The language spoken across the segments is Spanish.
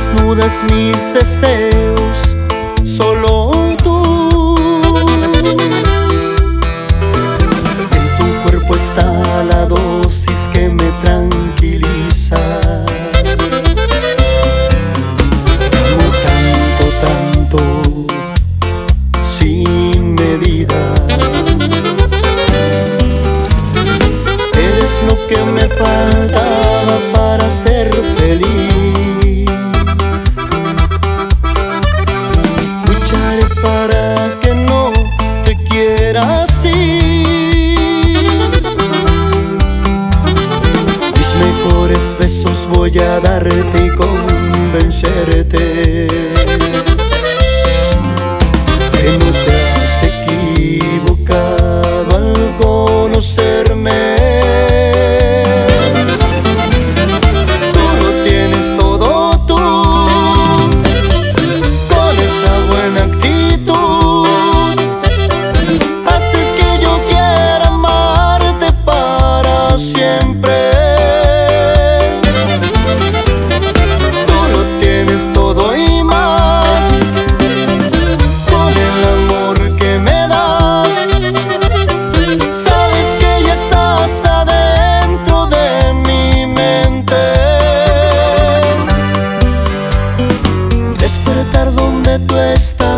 desnudas mis deseos, solo voy a darte y convencerte que no te has equivocado al conocerme. está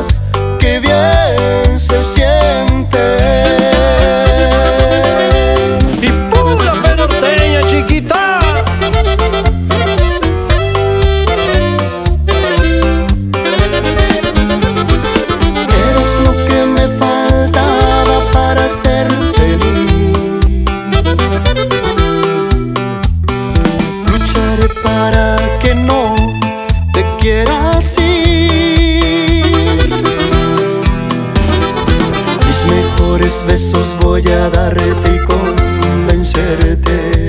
Tres besos voy a darte y convencerte.